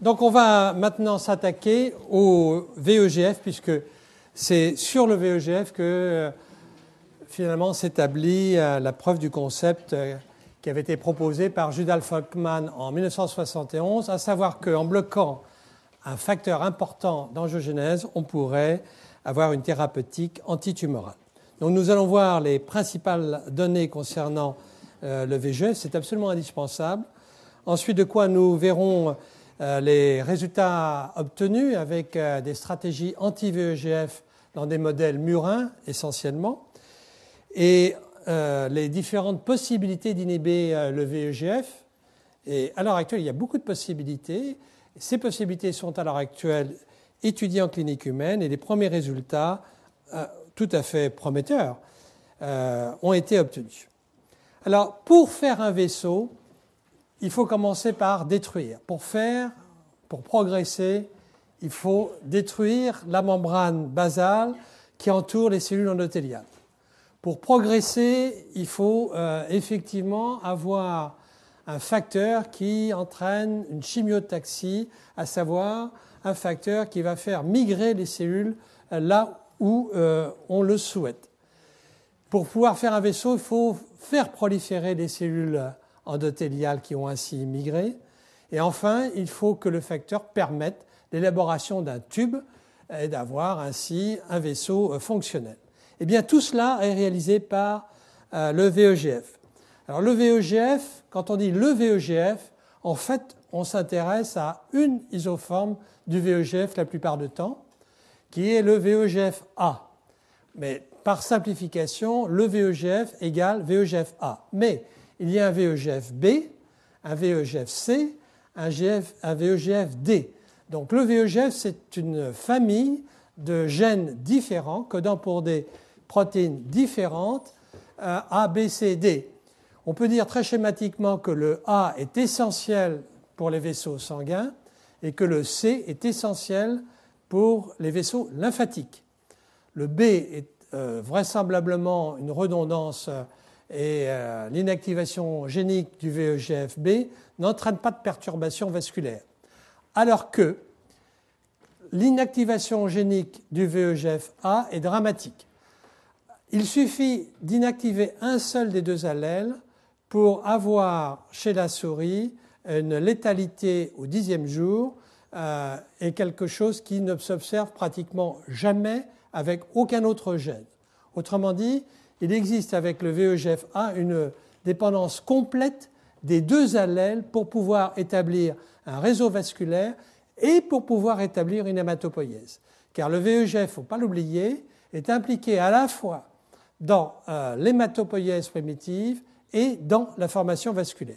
Donc on va maintenant s'attaquer au VEGF, puisque c'est sur le VEGF que euh, finalement s'établit euh, la preuve du concept euh, qui avait été proposé par Judal Folkman en 1971, à savoir qu'en bloquant un facteur important d'angiogénèse, on pourrait avoir une thérapeutique antitumorale. Donc nous allons voir les principales données concernant le VEGF, c'est absolument indispensable. Ensuite, de quoi nous verrons les résultats obtenus avec euh, des stratégies anti-VEGF dans des modèles murins essentiellement, et euh, les différentes possibilités d'inhiber le VEGF. Et à l'heure actuelle, il y a beaucoup de possibilités. Ces possibilités sont à l'heure actuelle étudiées en clinique humaine et les premiers résultats, tout à fait prometteurs, ont été obtenus. Alors, pour faire un vaisseau, il faut commencer par détruire. Pour faire, pour progresser, il faut détruire la membrane basale qui entoure les cellules endothéliales. Pour progresser, il faut euh, effectivement avoir un facteur qui entraîne une chimiotaxie, à savoir un facteur qui va faire migrer les cellules euh, là où euh, on le souhaite. Pour pouvoir faire un vaisseau, il faut faire proliférer les cellules endothéliales qui ont ainsi migré. Et enfin, il faut que le facteur permette l'élaboration d'un tube et d'avoir ainsi un vaisseau euh, fonctionnel. Eh bien, tout cela est réalisé par euh, le VEGF. Alors, le VEGF, quand on dit le VEGF, en fait, on s'intéresse à une isoforme du VEGF la plupart du temps, qui est le VEGF-A. Mais par simplification, le VEGF égale VEGF-A. Mais il y a un VEGF-B, un VEGF-C, un, un VEGF-D. Donc le VEGF, c'est une famille de gènes différents, codant pour des protéines différentes, euh, A, B, C, D. On peut dire très schématiquement que le A est essentiel pour les vaisseaux sanguins et que le C est essentiel pour les vaisseaux lymphatiques. Le B est euh, vraisemblablement une redondance et euh, l'inactivation génique du VEGF-B n'entraîne pas de perturbation vasculaire. Alors que l'inactivation génique du VEGF-A est dramatique. Il suffit d'inactiver un seul des deux allèles pour avoir chez la souris une létalité au dixième jour euh, et quelque chose qui ne s'observe pratiquement jamais avec aucun autre gène. Autrement dit, il existe avec le VEGF-A une dépendance complète des deux allèles pour pouvoir établir un réseau vasculaire et pour pouvoir établir une hématopoïèse. Car le VEGF, il ne faut pas l'oublier, est impliqué à la fois dans euh, l'hématopoïèse primitive et dans la formation vasculaire.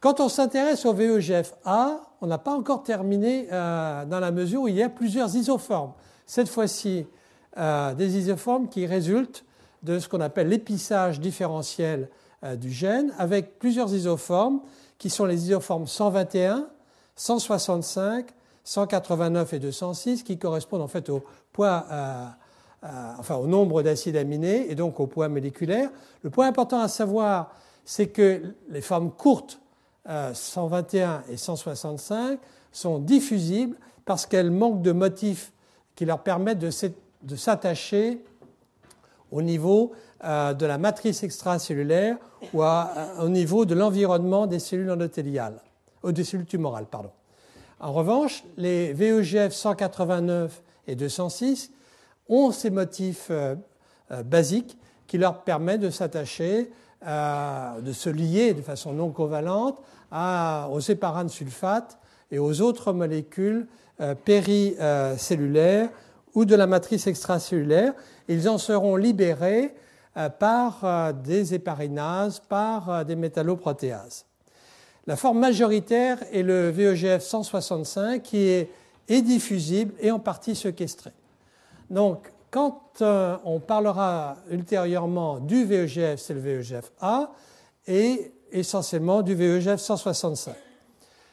Quand on s'intéresse au VEGF-A, on n'a pas encore terminé euh, dans la mesure où il y a plusieurs isoformes. Cette fois-ci, euh, des isoformes qui résultent de ce qu'on appelle l'épissage différentiel euh, du gène avec plusieurs isoformes qui sont les isoformes 121, 165, 189 et 206 qui correspondent en fait au poids, euh, euh, enfin au nombre d'acides aminés et donc au poids moléculaire. Le point important à savoir, c'est que les formes courtes 121 et 165 sont diffusibles parce qu'elles manquent de motifs qui leur permettent de s'attacher au niveau euh, de la matrice extracellulaire ou au niveau de l'environnement des cellules endothéliales, ou des cellules tumorales. Pardon. En revanche, les VEGF 189 et 206 ont ces motifs euh, euh, basiques qui leur permettent de s'attacher, de se lier de façon non covalente aux séparans sulfate et aux autres molécules péricellulaires ou de la matrice extracellulaire. Ils en seront libérés euh, par euh, des héparinases, par euh, des métalloprotéases. La forme majoritaire est le VEGF 165 qui est, diffusible et en partie séquestré. Donc, quand on parlera ultérieurement du VEGF, c'est le VEGF-A, et essentiellement du VEGF 165.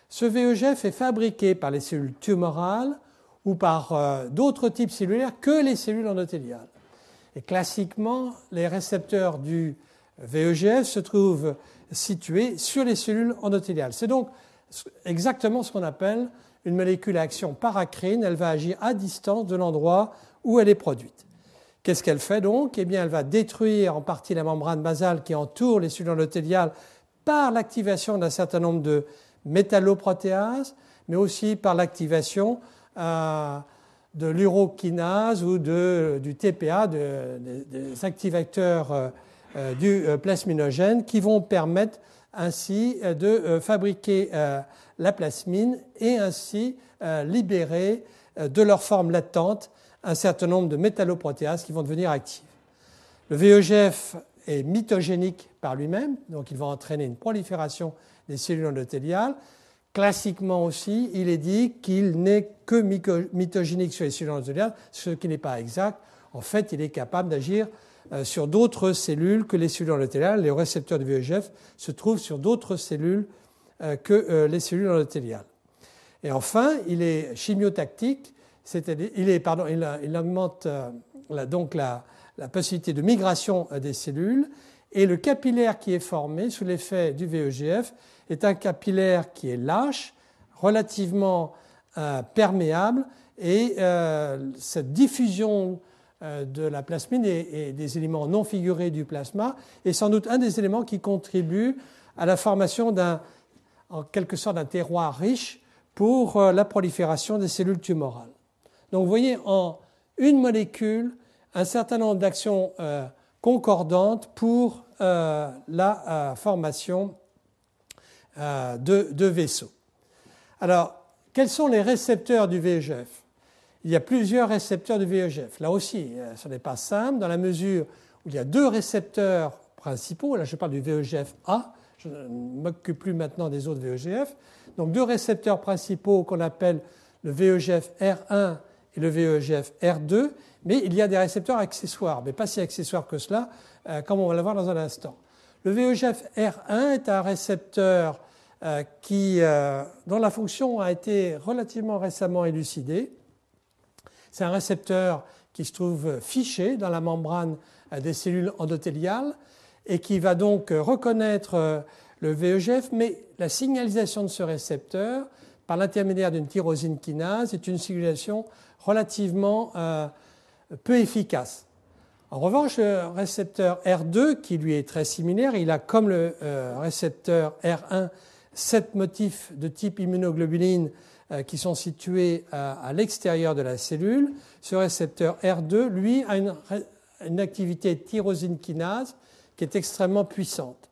Ce VEGF est fabriqué par les cellules tumorales ou par d'autres types cellulaires que les cellules endothéliales. Classiquement, les récepteurs du VEGF se trouvent situés sur les cellules endothéliales. C'est donc exactement ce qu'on appelle une molécule à action paracrine. Elle va agir à distance de l'endroit où elle est produite. Qu'est-ce qu'elle fait donc? Eh bien, elle va détruire en partie la membrane basale qui entoure les cellules endothéliales par l'activation d'un certain nombre de métalloprotéases, mais aussi par l'activation euh, de l'urokinase ou du TPA, des activateurs euh, euh, du plasminogène, qui vont permettre ainsi de fabriquer la plasmine et ainsi libérer de leur forme latente un certain nombre de métalloprotéases qui vont devenir actives. Le VEGF est mitogénique par lui-même, donc il va entraîner une prolifération des cellules endothéliales. Classiquement aussi, il est dit qu'il n'est que mitogénique sur les cellules endothéliales, ce qui n'est pas exact. En fait, il est capable d'agir euh, sur d'autres cellules que les cellules endothéliales. Les récepteurs du VEGF se trouvent sur d'autres cellules euh, que euh, les cellules endothéliales. Et enfin, il est chimiotactique, c'est-à-dire il, augmente donc la, la possibilité de migration des cellules et le capillaire qui est formé sous l'effet du VEGF est un capillaire qui est lâche, relativement euh, perméable, et euh, cette diffusion euh, de la plasmine et, des éléments non figurés du plasma est sans doute un des éléments qui contribuent à la formation d'un, en quelque sorte, d'un terroir riche pour la prolifération des cellules tumorales. Donc vous voyez en une molécule un certain nombre d'actions concordante pour la formation euh, de, vaisseaux. Alors, quels sont les récepteurs du VEGF Il y a plusieurs récepteurs du VEGF. Là aussi, ce n'est pas simple dans la mesure où il y a deux récepteurs principaux. Là, je parle du VEGF-A. Je ne m'occupe plus maintenant des autres VEGF. Donc, deux récepteurs principaux qu'on appelle le VEGF R1 et le VEGF R2 mais il y a des récepteurs accessoires, mais pas si accessoires que cela, euh, comme on va le voir dans un instant. Le VEGF R1 est un récepteur euh, qui, euh, dont la fonction a été relativement récemment élucidée. C'est un récepteur qui se trouve fiché dans la membrane des cellules endothéliales et qui va donc reconnaître le VEGF, mais la signalisation de ce récepteur par l'intermédiaire d'une tyrosine kinase est une signalisation relativement peu efficace. En revanche, le récepteur R2, qui lui est très similaire, il a comme le euh, récepteur R1 sept motifs de type immunoglobuline euh, qui sont situés à, l'extérieur de la cellule. Ce récepteur R2, lui, a une, activité tyrosine kinase qui est extrêmement puissante.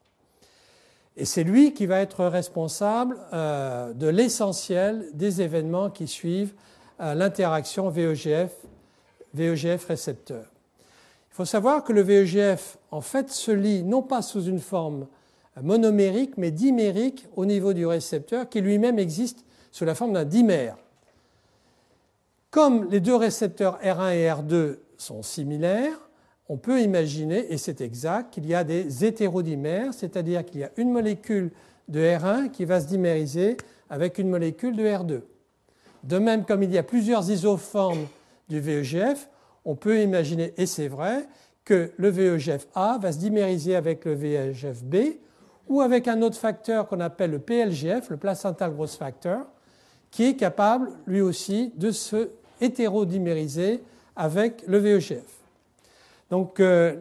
Et c'est lui qui va être responsable euh, de l'essentiel des événements qui suivent l'interaction VEGF VEGF récepteur. Il faut savoir que le VEGF, en fait, se lie non pas sous une forme monomérique, mais dimérique au niveau du récepteur, qui lui-même existe sous la forme d'un dimère. Comme les deux récepteurs R1 et R2 sont similaires, on peut imaginer, et c'est exact, qu'il y a des hétérodimères, c'est-à-dire qu'il y a une molécule de R1 qui va se dimériser avec une molécule de R2. De même, comme il y a plusieurs isoformes du VEGF, on peut imaginer, et c'est vrai, que le VEGF-A va se dimériser avec le VEGF-B ou avec un autre facteur qu'on appelle le PLGF, le placental growth factor, qui est capable lui aussi de se hétérodimériser avec le VEGF. Donc euh,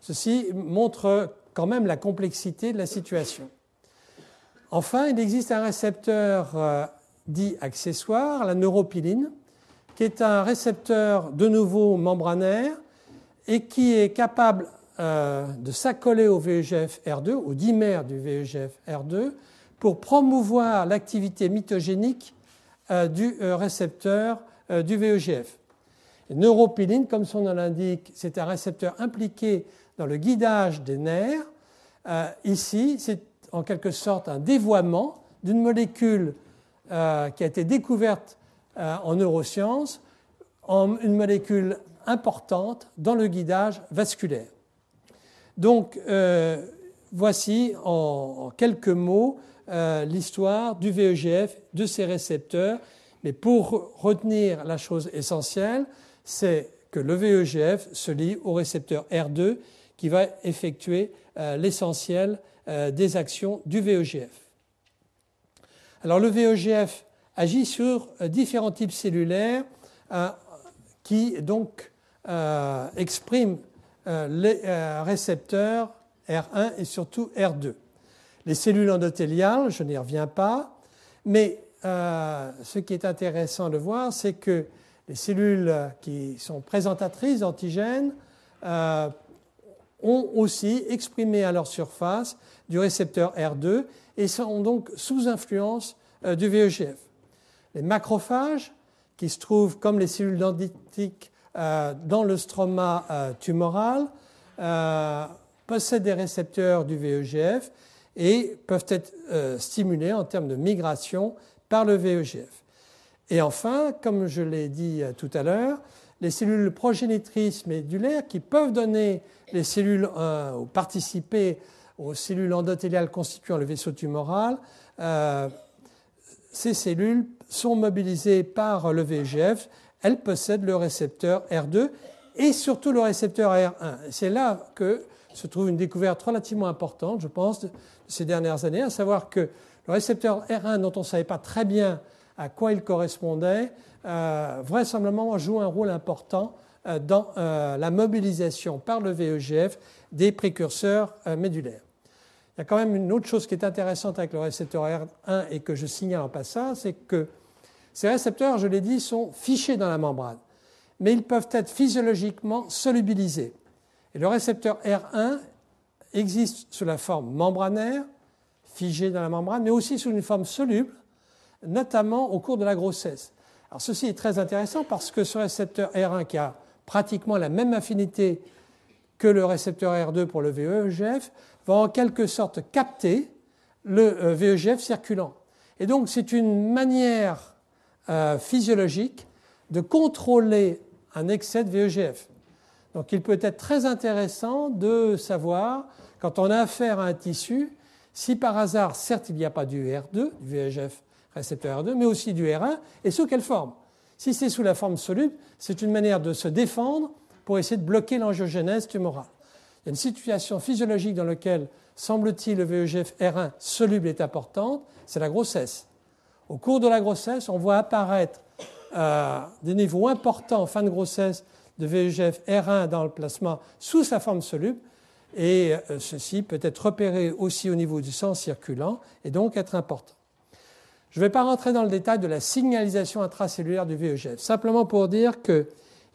ceci montre quand même la complexité de la situation. Enfin, il existe un récepteur euh, dit accessoire, la neuropiline, qui est un récepteur de nouveau membranaire et qui est capable euh, de s'accoler au VEGF-R2, au dimère du VEGF-R2, pour promouvoir l'activité mitogénique euh, du euh, récepteur du VEGF. Neuropiline, comme son nom l'indique, c'est un récepteur impliqué dans le guidage des nerfs. ici, c'est en quelque sorte un dévoiement d'une molécule qui a été découverte en neurosciences en une molécule importante dans le guidage vasculaire. Donc, euh, voici en, quelques mots euh, l'histoire du VEGF, de ses récepteurs. Mais pour retenir la chose essentielle, c'est que le VEGF se lie au récepteur R2 qui va effectuer l'essentiel des actions du VEGF. Alors le VEGF agit sur différents types cellulaires qui donc expriment les récepteurs R1 et surtout R2. Les cellules endothéliales, je n'y reviens pas, mais ce qui est intéressant de voir, c'est que les cellules qui sont présentatrices d'antigènes euh, ont aussi exprimé à leur surface du récepteur R2 et sont donc sous influence euh, du VEGF. Les macrophages, qui se trouvent comme les cellules dendritiques euh, dans le stroma tumoral, possèdent des récepteurs du VEGF et peuvent être stimulés en termes de migration par le VEGF. Et enfin, comme je l'ai dit euh, tout à l'heure, les cellules progénitrices médulaires qui peuvent donner les cellules euh, ou participer aux cellules endothéliales constituant le vaisseau tumoral, euh, ces cellules sont mobilisées par le VEGF. Elles possèdent le récepteur R2 et surtout le récepteur R1. C'est là que se trouve une découverte relativement importante, je pense, de ces dernières années, à savoir que le récepteur R1, dont on ne savait pas très bien à quoi il correspondait, euh, vraisemblablement joue un rôle important euh, dans euh, la mobilisation par le VEGF des précurseurs médulaires. Il y a quand même une autre chose qui est intéressante avec le récepteur R1 et que je signale en passant, c'est que ces récepteurs, je l'ai dit, sont fichés dans la membrane, mais ils peuvent être physiologiquement solubilisés. Et le récepteur R1 existe sous la forme membranaire, figé dans la membrane, mais aussi sous une forme soluble, notamment au cours de la grossesse. Alors ceci est très intéressant parce que ce récepteur R1 qui a pratiquement la même affinité que le récepteur R2 pour le VEGF va en quelque sorte capter le euh, VEGF circulant. Et donc c'est une manière euh, physiologique de contrôler un excès de VEGF. Donc il peut être très intéressant de savoir, quand on a affaire à un tissu, si par hasard, certes il n'y a pas du R2, du VEGF récepteur R2, mais aussi du R1, et sous quelle forme? Si c'est sous la forme soluble, c'est une manière de se défendre pour essayer de bloquer l'angiogénèse tumorale. Il y a une situation physiologique dans laquelle, semble-t-il, le VEGF R1 soluble est importante, c'est la grossesse. Au cours de la grossesse, on voit apparaître euh, des niveaux importants en fin de grossesse de VEGF R1 dans le plasma sous sa forme soluble, et euh, ceci peut être repéré aussi au niveau du sang circulant et donc être important. Je ne vais pas rentrer dans le détail de la signalisation intracellulaire du VEGF, simplement pour dire qu'il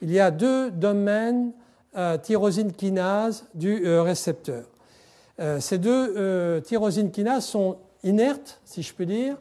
y a deux domaines euh, tyrosine kinase du récepteur. Ces deux tyrosine kinases sont inertes, si je peux dire,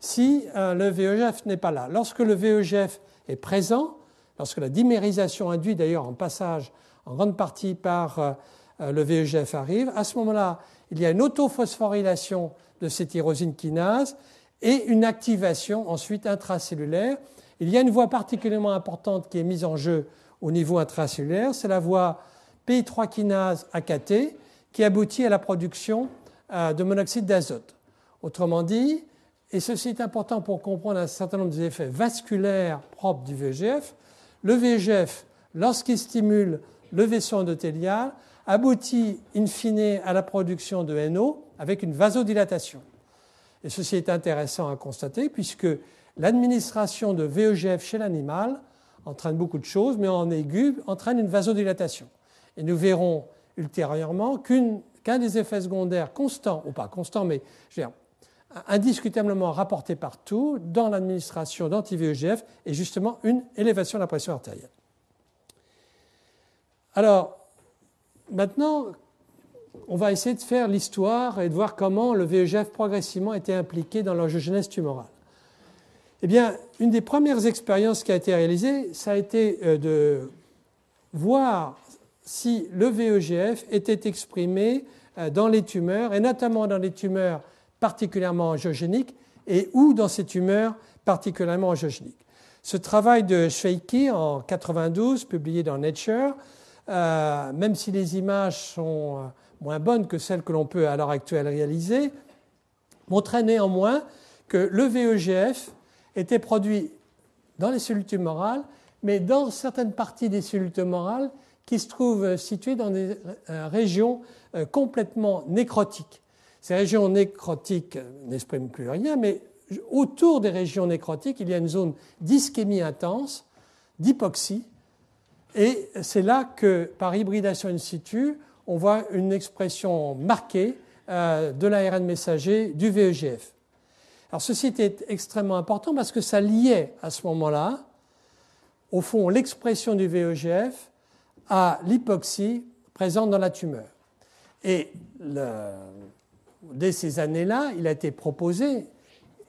si le VEGF n'est pas là. Lorsque le VEGF est présent, lorsque la dimérisation induite d'ailleurs en passage en grande partie par le VEGF arrive, à ce moment-là, il y a une autophosphorylation de ces tyrosines kinases et une activation ensuite intracellulaire. Il y a une voie particulièrement importante qui est mise en jeu au niveau intracellulaire, c'est la voie PI3 kinase AKT qui aboutit à la production euh, de monoxyde d'azote. Autrement dit, et ceci est important pour comprendre un certain nombre des effets vasculaires propres du VEGF, le VEGF, lorsqu'il stimule le vaisseau endothélial, aboutit in fine à la production de NO avec une vasodilatation. Et ceci est intéressant à constater puisque l'administration de VEGF chez l'animal entraîne beaucoup de choses, mais en aigu entraîne une vasodilatation. Et nous verrons ultérieurement qu'un des effets secondaires constants, ou pas constants, mais indiscutablement rapportés partout dans l'administration d'anti-VEGF est justement une élévation de la pression artérielle. Alors, maintenant, on va essayer de faire l'histoire et de voir comment le VEGF progressivement était impliqué dans l'angiogenèse tumorale. Eh bien, une des premières expériences qui a été réalisée, ça a été euh, de voir si le VEGF était exprimé euh, dans les tumeurs, et notamment dans les tumeurs particulièrement angiogéniques, et ou dans ces tumeurs particulièrement angiogéniques. Ce travail de Schweiki en 92, publié dans Nature, euh, même si les images sont moins bonne que celle que l'on peut à l'heure actuelle réaliser, montrait néanmoins que le VEGF était produit dans les cellules tumorales, mais dans certaines parties des cellules tumorales qui se trouvent situées dans des euh, régions euh, complètement nécrotiques. Ces régions nécrotiques n'expriment plus rien, mais autour des régions nécrotiques, il y a une zone d'ischémie intense, d'hypoxie, et c'est là que, par hybridation in situ, on voit une expression marquée euh, de l'ARN messager du VEGF. Alors ceci était extrêmement important parce que ça liait à ce moment-là, au fond, l'expression du VEGF à l'hypoxie présente dans la tumeur. Et dès ces années-là, il a été proposé,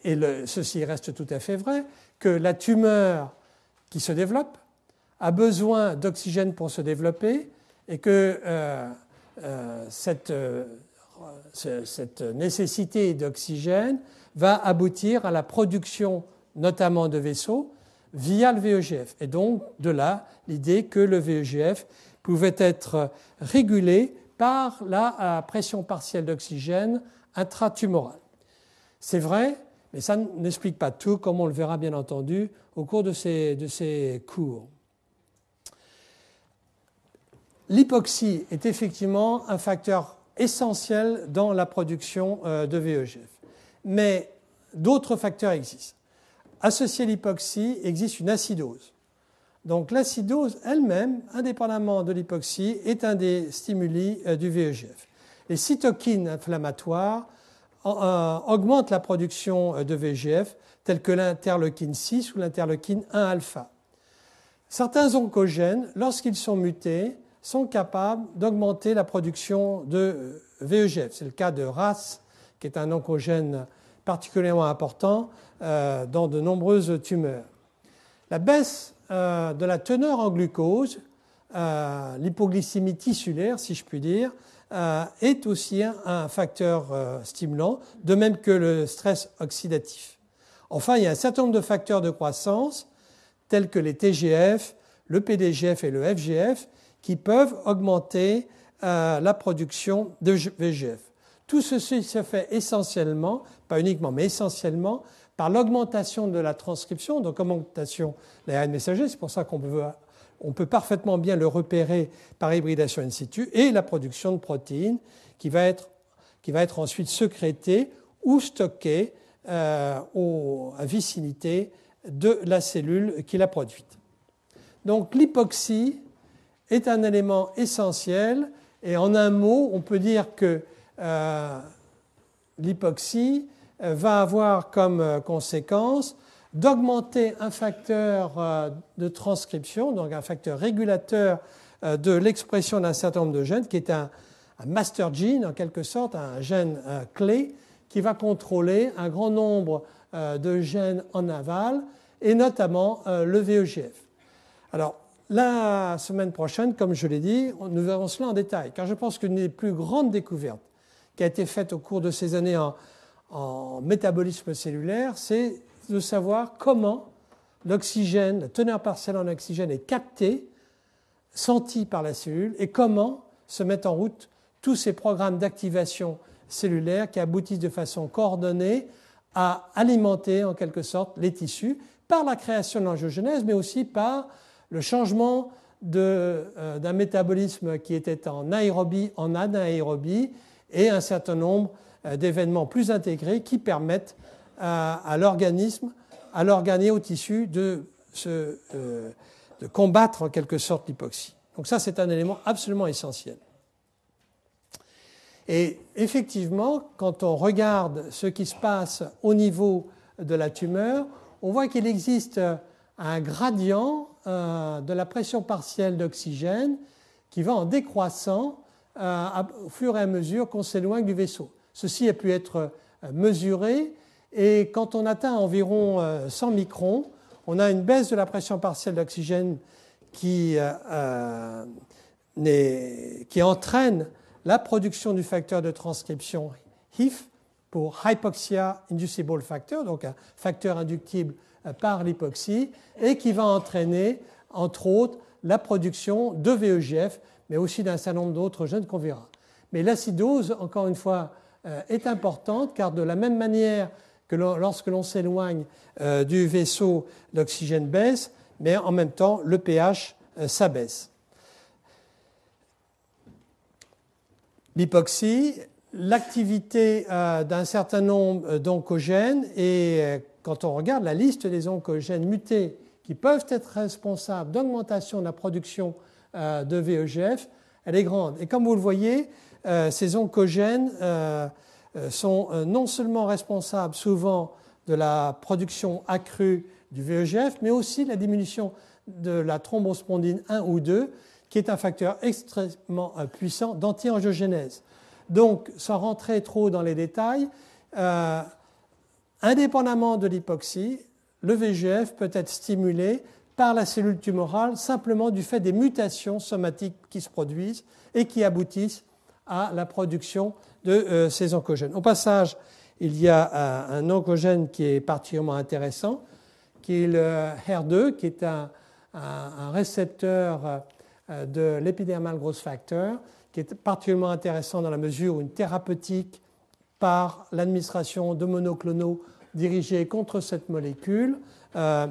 et ceci reste tout à fait vrai, que la tumeur qui se développe a besoin d'oxygène pour se développer et que euh, euh, euh, cette, nécessité d'oxygène va aboutir à la production notamment de vaisseaux via le VEGF. Et donc de là l'idée que le VEGF pouvait être régulé par la pression partielle d'oxygène intratumorale. C'est vrai, mais ça n'explique pas tout, comme on le verra bien entendu au cours de ces, cours. L'hypoxie est effectivement un facteur essentiel dans la production euh, de VEGF. Mais d'autres facteurs existent. Associé à l'hypoxie existe une acidose. Donc l'acidose elle-même, indépendamment de l'hypoxie, est un des stimuli euh, du VEGF. Les cytokines inflammatoires euh, augmentent la production de VEGF, telles que l'interleukine 6 ou l'interleukine 1-alpha. Certains oncogènes, lorsqu'ils sont mutés, sont capables d'augmenter la production de euh, VEGF. C'est le cas de RAS, qui est un oncogène particulièrement important euh, dans de nombreuses tumeurs. La baisse euh, de la teneur en glucose, l'hypoglycémie tissulaire, si je puis dire, est aussi un facteur stimulant, de même que le stress oxydatif. Enfin, il y a un certain nombre de facteurs de croissance, tels que les TGF, le PDGF et le FGF, qui peuvent augmenter euh, la production de VGF. Tout ceci se fait essentiellement, pas uniquement, mais essentiellement par l'augmentation de la transcription, donc augmentation de l'ARN messager, c'est pour ça qu'on peut, parfaitement bien le repérer par hybridation in situ, et la production de protéines qui va être, qui va être ensuite sécrétée ou stockée euh, à vicinité de la cellule qui l'a produite. Donc l'hypoxie est un élément essentiel. Et en un mot, on peut dire que euh, l'hypoxie va avoir comme euh, conséquence d'augmenter un facteur de transcription, donc un facteur régulateur de l'expression d'un certain nombre de gènes, qui est un, master gene en quelque sorte, un gène clé, qui va contrôler un grand nombre de gènes en aval, et notamment le VEGF. Alors, la semaine prochaine, comme je l'ai dit, nous verrons cela en détail, car je pense qu'une des plus grandes découvertes qui a été faite au cours de ces années en, métabolisme cellulaire, c'est de savoir comment l'oxygène, la teneur partielle en oxygène est captée, sentie par la cellule, et comment se mettent en route tous ces programmes d'activation cellulaire qui aboutissent de façon coordonnée à alimenter en quelque sorte les tissus par la création de l'angiogenèse, mais aussi par le changement euh, d'un métabolisme qui était en aérobie en anaérobie et un certain nombre d'événements plus intégrés qui permettent à, l'organisme, à l'organe au tissu euh, de combattre en quelque sorte l'hypoxie. Donc ça, c'est un élément absolument essentiel. Et effectivement, quand on regarde ce qui se passe au niveau de la tumeur, on voit qu'il existe un gradient euh, de la pression partielle d'oxygène qui va en décroissant euh, au fur et à mesure qu'on s'éloigne du vaisseau. Ceci a pu être euh, mesuré et quand on atteint environ 100 microns, on a une baisse de la pression partielle d'oxygène qui, qui entraîne la production du facteur de transcription HIF pour Hypoxia Inducible Factor, donc un facteur inductible par l'hypoxie et qui va entraîner, entre autres, la production de VEGF, mais aussi d'un certain nombre d'autres gènes qu'on verra. Mais l'acidose, encore une fois, euh, est importante car de la même manière que lorsque l'on s'éloigne euh, du vaisseau, l'oxygène baisse, mais en même temps, le pH euh, s'abaisse. L'hypoxie l'activité d'un certain nombre d'oncogènes et quand on regarde la liste des oncogènes mutés qui peuvent être responsables d'augmentation de la production de VEGF, elle est grande. Et comme vous le voyez, ces oncogènes sont non seulement responsables souvent de la production accrue du VEGF, mais aussi de la diminution de la thrombospondine 1 ou 2, qui est un facteur extrêmement euh, puissant d'anti-angiogénèse. Donc, sans rentrer trop dans les détails, euh, indépendamment de l'hypoxie, le VEGF peut être stimulé par la cellule tumorale simplement du fait des mutations somatiques qui se produisent et qui aboutissent à la production de euh, ces oncogènes. Au passage, il y a un oncogène qui est particulièrement intéressant, qui est le HER2, qui est un, récepteur euh, de l'épidermal growth factor, qui est particulièrement intéressant dans la mesure où une thérapeutique par l'administration de monoclonaux dirigés contre cette molécule euh,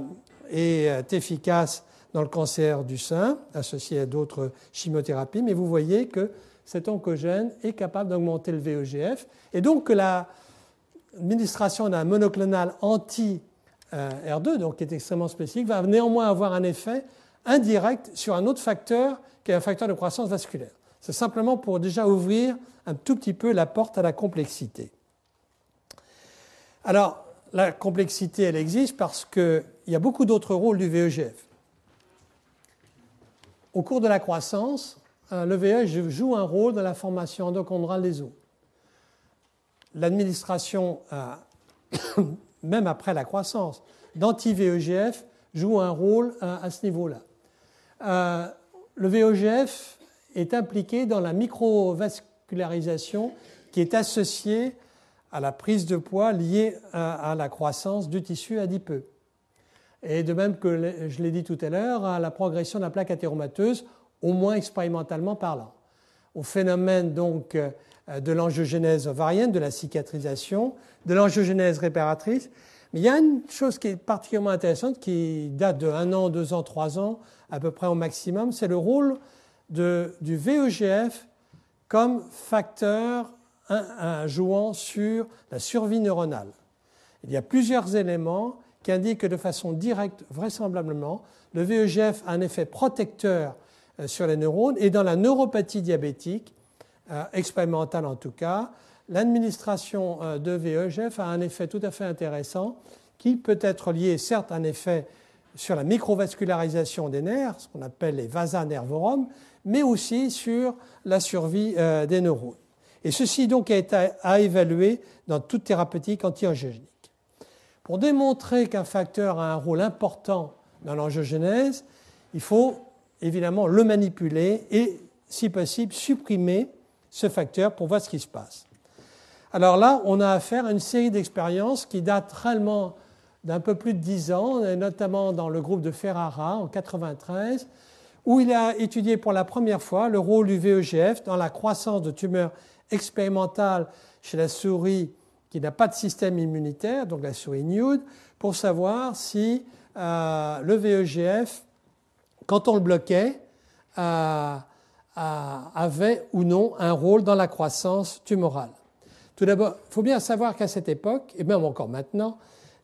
est efficace dans le cancer du sein, associé à d'autres chimiothérapies, mais vous voyez que cet oncogène est capable d'augmenter le VEGF, et donc l'administration d'un monoclonal anti euh, R2, donc qui est extrêmement spécifique, va néanmoins avoir un effet indirect sur un autre facteur qui est un facteur de croissance vasculaire. C'est simplement pour déjà ouvrir un tout petit peu la porte à la complexité. Alors, la complexité, elle existe parce qu'il y a beaucoup d'autres rôles du VEGF. Au cours de la croissance, le VEGF joue un rôle dans la formation endochondrale des os. L'administration euh, même après la croissance, d'anti-VEGF joue un rôle à, ce niveau-là. Euh, le VEGF est impliqué dans la microvascularisation qui est associée à la prise de poids liée à, la croissance du tissu adipeux. Et de même que je l'ai dit tout à l'heure, à la progression de la plaque athéromateuse, au moins expérimentalement parlant. Au phénomène donc euh, de l'angiogénèse ovarienne, de la cicatrisation, de l'angiogénèse réparatrice. Mais il y a une chose qui est particulièrement intéressante, qui date de 1 an, 2 ans, 3 ans, à peu près au maximum, c'est le rôle du VEGF comme facteur jouant sur la survie neuronale. Il y a plusieurs éléments qui indiquent que de façon directe, vraisemblablement, le VEGF a un effet protecteur sur les neurones et dans la neuropathie diabétique, euh, expérimentale en tout cas, l'administration euh, de VEGF a un effet tout à fait intéressant qui peut être lié certes à un effet sur la microvascularisation des nerfs, ce qu'on appelle les vasa nervorum, mais aussi sur la survie euh, des neurones. Et ceci donc a été à évaluer dans toute thérapeutique anti-angiogénique. Pour démontrer qu'un facteur a un rôle important dans l'angiogénèse, il faut évidemment le manipuler et, si possible, supprimer ce facteur pour voir ce qui se passe. Alors là, on a affaire à une série d'expériences qui datent réellement d'un peu plus de dix ans, notamment dans le groupe de Ferrara en 93, où il a étudié pour la première fois le rôle du VEGF dans la croissance de tumeurs expérimentales chez la souris qui n'a pas de système immunitaire, donc la souris nude, pour savoir si euh, le VEGF, quand on le bloquait, euh, avait ou non un rôle dans la croissance tumorale. Tout d'abord, il faut bien savoir qu'à cette époque, et même encore maintenant,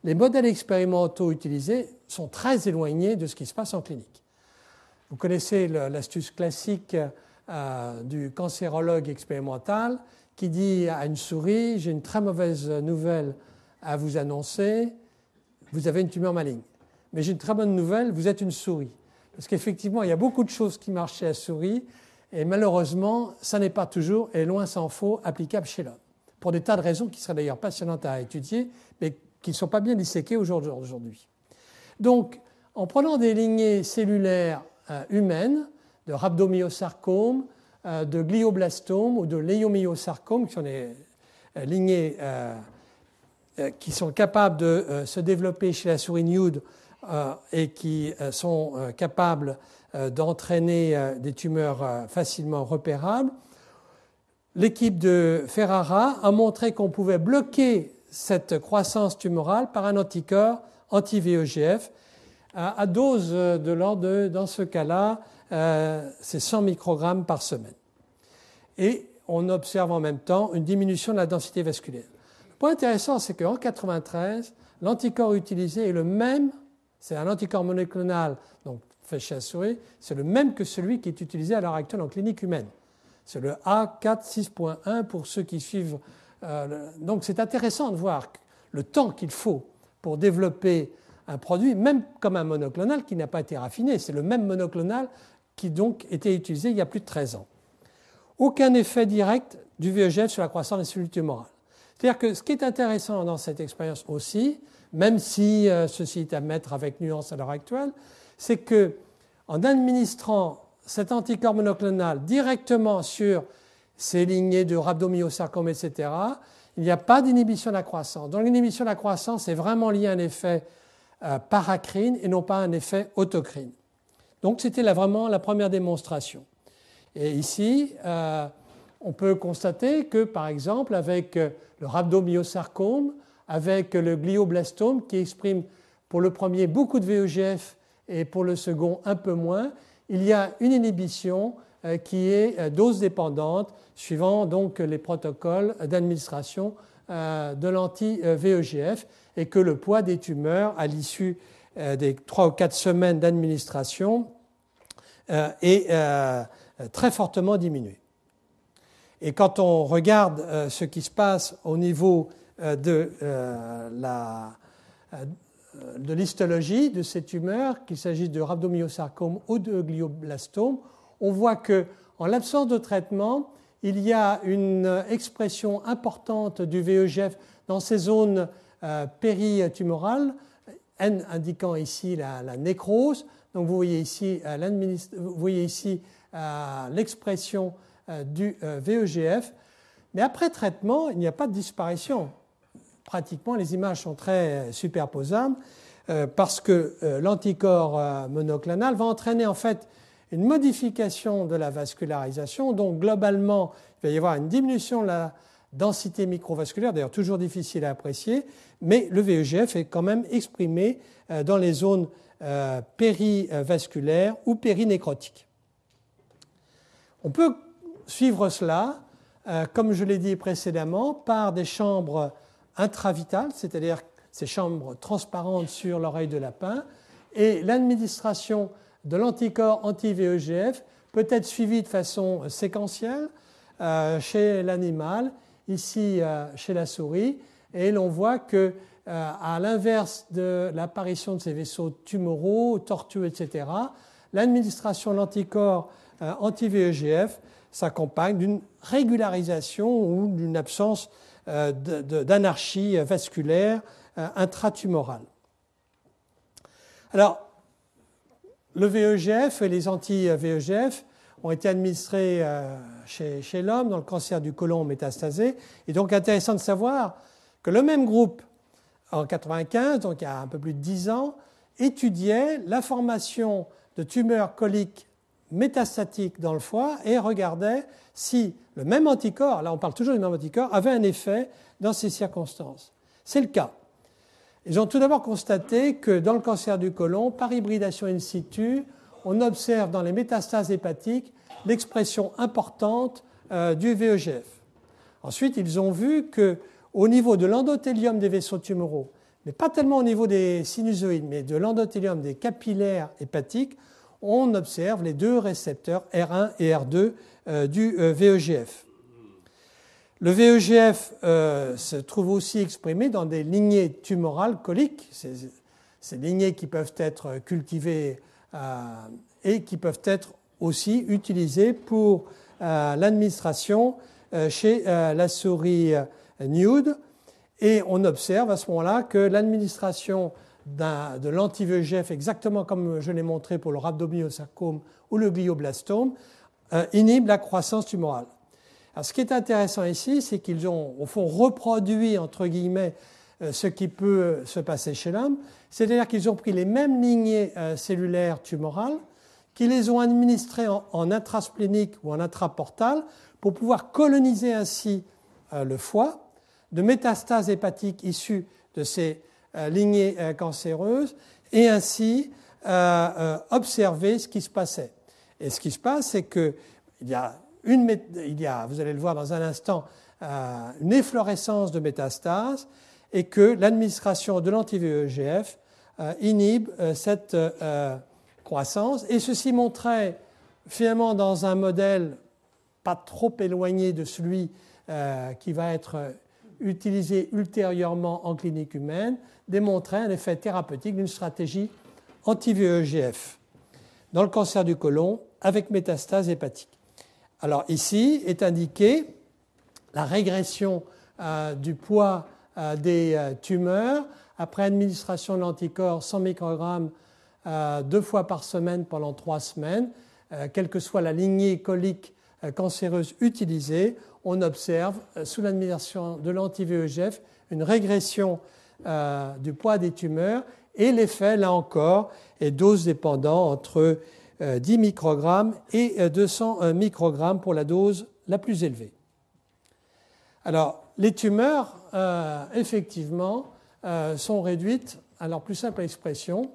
les modèles expérimentaux utilisés sont très éloignés de ce qui se passe en clinique. Vous connaissez l'astuce classique euh, du cancérologue expérimental qui dit à une souris, j'ai une très mauvaise nouvelle à vous annoncer, vous avez une tumeur maligne. Mais j'ai une très bonne nouvelle, vous êtes une souris. Parce qu'effectivement, il y a beaucoup de choses qui marchent chez la souris, et malheureusement, ça n'est pas toujours, et loin s'en faut, applicable chez l'homme. Pour des tas de raisons qui seraient d'ailleurs passionnantes à étudier, mais qui ne sont pas bien disséquées aujourd'hui. Donc, en prenant des lignées cellulaires euh, humaines, de rhabdomyosarcome, euh, de glioblastome ou de léomyosarcome, qui sont des euh, lignées qui sont capables de se développer chez la souris nude et qui sont capables euh, d'entraîner euh, des tumeurs euh, facilement repérables. L'équipe de Ferrara a montré qu'on pouvait bloquer cette croissance tumorale par un anticorps anti-VEGF à dose de l'ordre dans ce cas-là, c'est 100 microgrammes par semaine. Et on observe en même temps une diminution de la densité vasculaire. Le point intéressant, c'est qu'en 93, l'anticorps utilisé est le même, c'est un anticorps monoclonal, donc fait chez la souris, c'est le même que celui qui est utilisé à l'heure actuelle en clinique humaine. C'est le A46.1 pour ceux qui suivent. Euh, donc c'est intéressant de voir le temps qu'il faut pour développer un produit, même comme un monoclonal qui n'a pas été raffiné. C'est le même monoclonal qui donc était utilisé il y a plus de 13 ans. Aucun effet direct du VEGF sur la croissance des cellules tumorales. C'est-à-dire que ce qui est intéressant dans cette expérience aussi, même si euh, ceci est à mettre avec nuance à l'heure actuelle, c'est que en administrant cet anticorps monoclonal directement sur ces lignées de rhabdomyosarcome, etc., il n'y a pas d'inhibition de la croissance. Donc l'inhibition de la croissance est vraiment liée à un effet euh, paracrine et non pas un effet autocrine. Donc c'était vraiment la première démonstration. Et ici, euh, on peut constater que, par exemple, avec euh, le rhabdomyosarcome, avec le glioblastome qui exprime pour le premier beaucoup de VEGF et pour le second un peu moins, il y a une inhibition qui est dose dépendante suivant donc les protocoles d'administration de l'anti-VEGF et que le poids des tumeurs à l'issue euh, des trois ou quatre semaines d'administration euh, est euh, très fortement diminué. Et quand on regarde ce qui se passe au niveau de la de l'histologie de ces tumeurs, qu'il s'agisse de rhabdomyosarcome ou de glioblastome, on voit que en l'absence de traitement, il y a une expression importante du VEGF dans ces zones euh, péritumorale, N indiquant ici la, nécrose. Donc vous voyez ici, euh, vous voyez ici euh, l'expression du VEGF. Mais après traitement, il n'y a pas de disparition. Pratiquement, les images sont très superposables parce que l'anticorps monoclonal va entraîner en fait une modification de la vascularisation. Donc globalement, il va y avoir une diminution de la densité microvasculaire, d'ailleurs toujours difficile à apprécier, mais le VEGF est quand même exprimé euh, dans les zones euh, périvasculaires ou périnécrotiques. On peut suivre cela, euh, comme je l'ai dit précédemment, par des chambres intravitales, c'est-à-dire ces chambres transparentes sur l'oreille de lapin, et l'administration de l'anticorps anti-VEGF peut être suivie de façon séquentielle chez l'animal, ici chez la souris, et l'on voit que, euh, à l'inverse de l'apparition de ces vaisseaux tumoraux, tortueux, etc., l'administration de l'anticorps euh, anti-VEGF s'accompagne d'une régularisation ou d'une absence euh, d'anarchie vasculaire intratumorale. Alors, le VEGF et les anti-VEGF ont été administrés chez, chez l'homme dans le cancer du côlon métastasé. Et donc intéressant de savoir que le même groupe, en 1995, donc il y a un peu plus de 10 ans, étudiait la formation de tumeurs coliques métastatiques dans le foie et regardait si le même anticorps, là on parle toujours du même anticorps, avait un effet dans ces circonstances. C'est le cas. Ils ont tout d'abord constaté que dans le cancer du côlon, par hybridation in situ, on observe dans les métastases hépatiques l'expression importante euh, du VEGF. Ensuite, ils ont vu que au niveau de l'endothélium des vaisseaux tumoraux, mais pas tellement au niveau des sinusoïdes, mais de l'endothélium des capillaires hépatiques, on observe les deux récepteurs R1 et R2 euh, du euh, VEGF. Le VEGF euh, se trouve aussi exprimé dans des lignées tumorales coliques, ces, ces lignées qui peuvent être cultivées et qui peuvent être aussi utilisées pour l'administration chez la souris nude. Et on observe à ce moment-là que l'administration de l'anti-VEGF, exactement comme je l'ai montré pour le rhabdomyosarcome ou le glioblastome, euh, inhibe la croissance tumorale. Alors, ce qui est intéressant ici, c'est qu'ils ont, au fond, reproduit, entre guillemets, euh, ce qui peut se passer chez l'homme, c'est-à-dire qu'ils ont pris les mêmes lignées euh, cellulaires tumorales, qu'ils les ont administrées en, intrasplénique ou en intraportal pour pouvoir coloniser ainsi le foie de métastases hépatiques issues de ces euh, lignées euh, cancéreuses et ainsi euh, observer ce qui se passait. Et ce qui se passe, c'est qu'il y a une, il y a, vous allez le voir dans un instant, une efflorescence de métastases et que l'administration de l'anti-VEGF inhibe cette croissance. Et ceci montrait finalement dans un modèle pas trop éloigné de celui qui va être utilisé ultérieurement en clinique humaine, démontrait un effet thérapeutique d'une stratégie anti-VEGF dans le cancer du côlon avec métastase hépatique. Alors ici est indiqué la régression euh, du poids euh, des euh, tumeurs après administration de l'anticorps 100 microgrammes deux fois par semaine pendant trois semaines, quelle que soit la lignée colique cancéreuse utilisée, on observe sous l'administration de l'anti-VEGF une régression du poids des tumeurs et l'effet, là encore, est dose dépendant entre 10 euh, microgrammes et 200 euh, microgrammes pour la dose la plus élevée. Alors, les tumeurs, euh, effectivement, sont réduites à leur plus simple expression.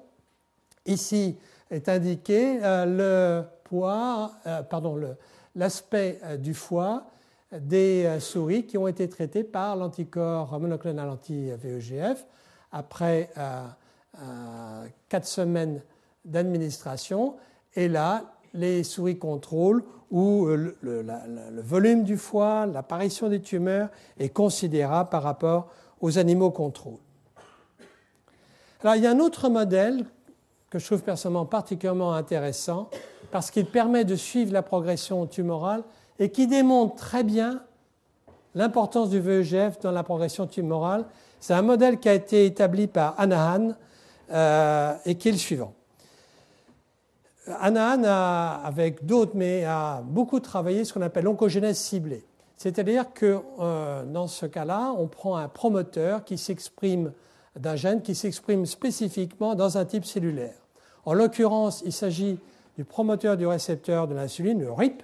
Ici est indiqué le poids, pardon, l'aspect du foie des souris qui ont été traitées par l'anticorps monoclonal anti-VEGF après quatre semaines d'administration. Et là, les souris contrôles où euh, le, volume du foie, l'apparition des tumeurs est considérable par rapport aux animaux contrôles. Alors, il y a un autre modèle que je trouve personnellement particulièrement intéressant parce qu'il permet de suivre la progression tumorale et qui démontre très bien l'importance du VEGF dans la progression tumorale. C'est un modèle qui a été établi par Anahan euh, et qui est le suivant. Anahan, a, avec d'autres, mais a beaucoup travaillé ce qu'on appelle l'oncogénèse ciblée. C'est-à-dire que euh, dans ce cas-là, on prend un promoteur qui s'exprime d'un gène qui s'exprime spécifiquement dans un type cellulaire. En l'occurrence, il s'agit du promoteur du récepteur de l'insuline, le RIP,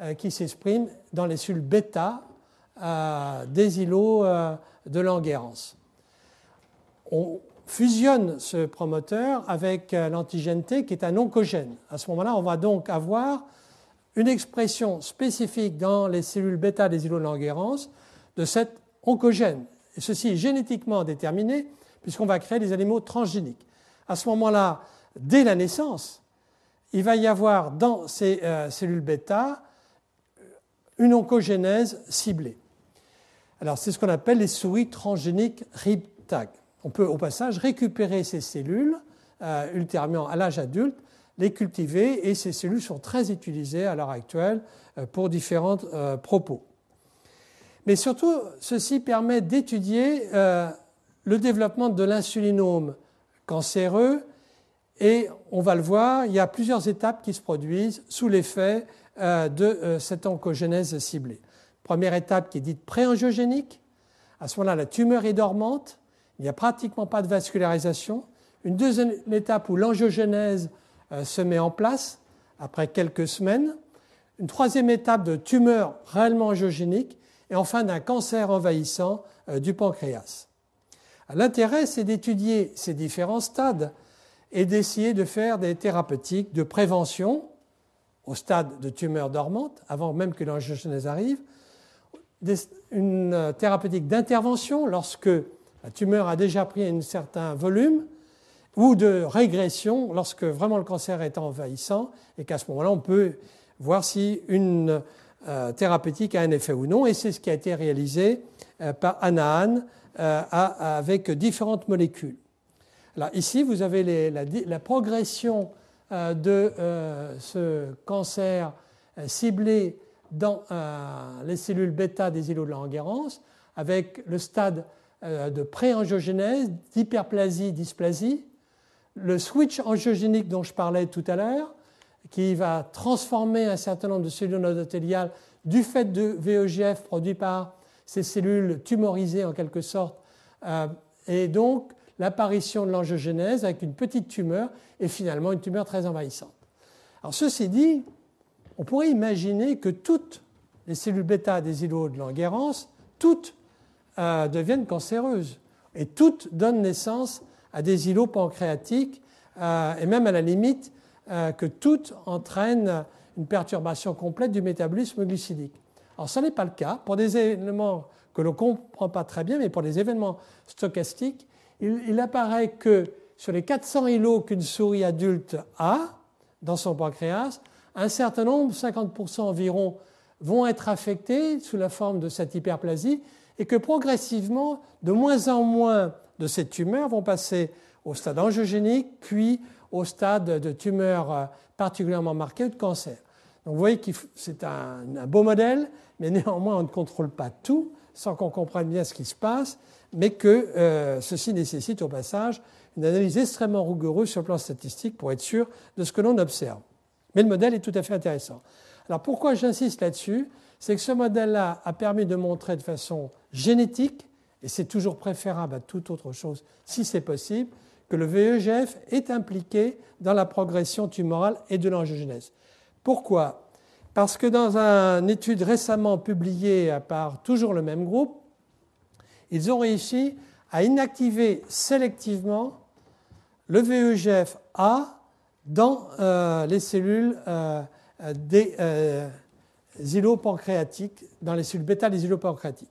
euh, qui s'exprime dans les cellules bêta des îlots de Langerhans. On, fusionne ce promoteur avec euh, l'antigène T qui est un oncogène. À ce moment-là, on va donc avoir une expression spécifique dans les cellules bêta des îlots de Langerhans de cet oncogène. Et ceci est génétiquement déterminé puisqu'on va créer des animaux transgéniques. À ce moment-là, dès la naissance, il va y avoir dans ces euh, cellules bêta une oncogénèse ciblée. Alors, c'est ce qu'on appelle les souris transgéniques RIP-TAG on peut au passage récupérer ces cellules euh, ultérieurement à l'âge adulte, les cultiver, et ces cellules sont très utilisées à l'heure actuelle euh, pour différents propos. Mais surtout, ceci permet d'étudier le développement de l'insulinome cancéreux, et on va le voir, il y a plusieurs étapes qui se produisent sous l'effet de cette oncogénèse ciblée. Première étape qui est dite préangiogénique. À ce moment-là, la tumeur est dormante il n'y a pratiquement pas de vascularisation. Une deuxième étape où l'angiogénèse euh, se met en place après quelques semaines. Une troisième étape de tumeur réellement angiogénique. Et enfin d'un cancer envahissant euh, du pancréas. L'intérêt, c'est d'étudier ces différents stades et d'essayer de faire des thérapeutiques de prévention au stade de tumeur dormante, avant même que l'angiogénèse arrive, une euh, thérapeutique d'intervention lorsque la tumeur a déjà pris un certain volume, ou de régression lorsque vraiment le cancer est envahissant, et qu'à ce moment-là, on peut voir si une euh, thérapeutique a un effet ou non, et c'est ce qui a été réalisé euh, par Anahan avec différentes molécules. Ici, vous avez la, progression de ce cancer ciblé dans les cellules bêta des îlots de Langerhans, avec le stade euh, de pré-angiogénèse, d'hyperplasie, dysplasie, le switch angiogénique dont je parlais tout à l'heure, qui va transformer un certain nombre de cellules endothéliales du fait de VEGF produit par ces cellules tumorisées en quelque sorte, euh, et donc l'apparition de l'angiogénèse avec une petite tumeur et finalement une tumeur très envahissante. Alors ceci dit, on pourrait imaginer que toutes les cellules bêta des îlots de Langerhans, toutes euh, deviennent cancéreuses. Et toutes donnent naissance à des îlots pancréatiques, euh, et même à la limite euh, que toutes entraînent une perturbation complète du métabolisme glycidique. Alors, ce n'est pas le cas. Pour des éléments que l'on ne comprend pas très bien, mais pour des événements stochastiques, il, apparaît que sur les 400 îlots qu'une souris adulte a dans son pancréas, un certain nombre, 50% environ, vont être affectés sous la forme de cette hyperplasie et que progressivement, de moins en moins de ces tumeurs vont passer au stade angiogénique, puis au stade de tumeurs euh, particulièrement marquées ou de cancer. Donc vous voyez que c'est un, beau modèle, mais néanmoins on ne contrôle pas tout sans qu'on comprenne bien ce qui se passe, mais que euh, ceci nécessite au passage une analyse extrêmement rigoureuse sur le plan statistique pour être sûr de ce que l'on observe. Mais le modèle est tout à fait intéressant. Alors pourquoi j'insiste là-dessus? C'est que ce modèle-là a permis de montrer de façon génétique, et c'est toujours préférable à toute autre chose si c'est possible, que le VEGF est impliqué dans la progression tumorale et de l'angiogénèse. Pourquoi? Parce que dans une étude récemment publiée par toujours le même groupe, ils ont réussi à inactiver sélectivement le VEGF-A dans euh, les cellules euh, des euh, pancréatiques, dans les cellules bêta des îlots pancréatiques.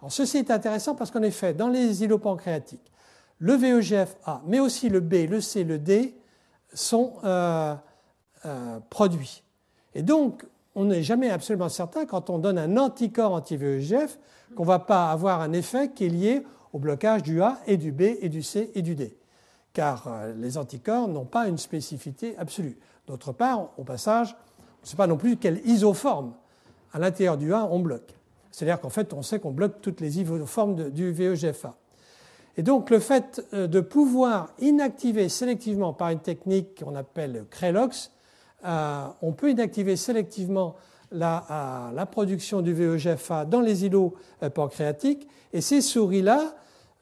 Alors, ceci est intéressant parce qu'en effet, dans les îlots pancréatiques, le VEGF-A, mais aussi le B, le C, le D sont produits. Et donc, on n'est jamais absolument certain, quand on donne un anticorps anti-VEGF, qu'on ne va pas avoir un effet qui est lié au blocage du A et du B et du C et du D. Car euh, les anticorps n'ont pas une spécificité absolue. D'autre part, au passage, on ne sait pas non plus quelle isoforme à l'intérieur du A on bloque. C'est-à-dire qu'en fait, on sait qu'on bloque toutes les isoformes du VEGFA. Et donc, le fait euh, de pouvoir inactiver sélectivement par une technique qu'on appelle CRELOX, euh, on peut inactiver sélectivement la, la, production du VEGFA dans les îlots pancréatiques. Et ces souris-là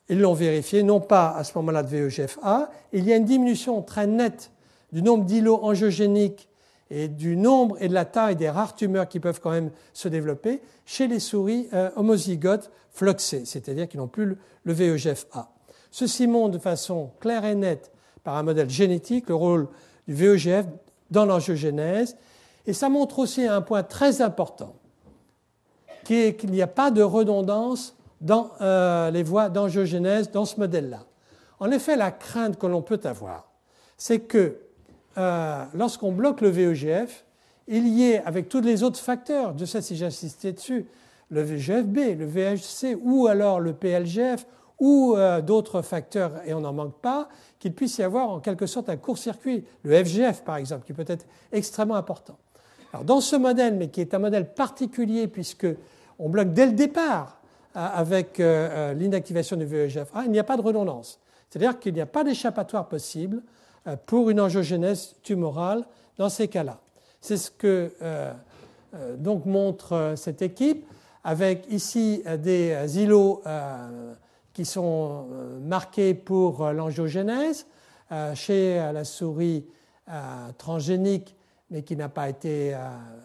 ils l'ont vérifié, non pas à ce moment-là de VEGF-A. Il y a une diminution très nette du nombre d'îlots angiogéniques et du nombre et de la taille des rares tumeurs qui peuvent quand même se développer chez les souris euh, homozygotes floxées, c'est-à-dire qui n'ont plus le, le VEGF-A. Ceci montre de façon claire et nette par un modèle génétique le rôle du VEGF dans l'angiogénèse. Et ça montre aussi un point très important, qui est qu'il n'y a pas de redondance dans euh, les voies d'angiogénèse dans ce modèle-là. En effet, la crainte que l'on peut avoir, c'est que euh, lorsqu'on bloque le VEGF, il y ait, avec tous les autres facteurs, de ça si j'insistais dessus, le VEGF-B, le VHC ou alors le PLGF ou euh, d'autres facteurs, et on n'en manque pas, qu'il puisse y avoir en quelque sorte un court-circuit, le FGF par exemple, qui peut être extrêmement important. Alors dans ce modèle, mais qui est un modèle particulier puisque on bloque dès le départ avec euh, euh, l'inactivation du VEGF-A, il n'y a pas de redondance. C'est-à-dire qu'il n'y a pas d'échappatoire possible euh, pour une angiogénèse tumorale dans ces cas-là. C'est ce que donc montre cette équipe, avec ici des îlots qui sont marqués pour l'angiogénèse chez la souris transgénique, mais qui n'a pas été